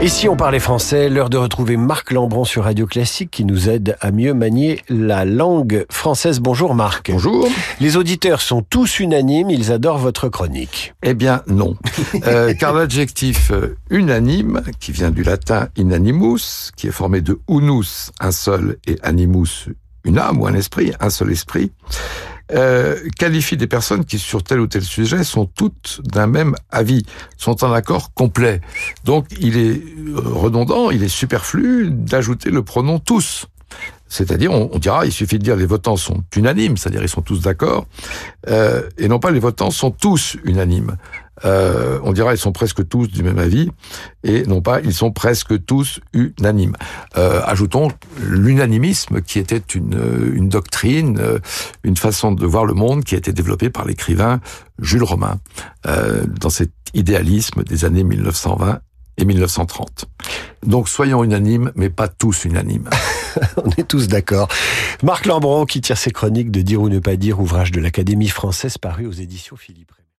Et si on parlait français, l'heure de retrouver Marc Lambron sur Radio Classique qui nous aide à mieux manier la langue française. Bonjour Marc. Bonjour. Les auditeurs sont tous unanimes, ils adorent votre chronique. Eh bien non, euh, car l'adjectif euh, unanime, qui vient du latin inanimus, qui est formé de unus, un seul, et animus, une âme ou un esprit, un seul esprit, euh, qualifie des personnes qui, sur tel ou tel sujet, sont toutes d'un même avis, sont en accord complet. Donc, il est euh, redondant, il est superflu d'ajouter le pronom tous. C'est-à-dire, on, dira, il suffit de dire les votants sont unanimes, c'est-à-dire ils sont tous d'accord, euh, et non pas les votants sont tous unanimes. Euh, on dira ils sont presque tous du même avis, et non pas ils sont presque tous unanimes. Euh, ajoutons l'unanimisme qui était une, une doctrine, euh, une façon de voir le monde qui a été développée par l'écrivain Jules Romain euh, dans cet idéalisme des années 1920 et 1930. Donc soyons unanimes, mais pas tous unanimes. On est tous d'accord. Marc Lambron qui tire ses chroniques de Dire ou ne pas dire, ouvrage de l'Académie française paru aux éditions Philippe.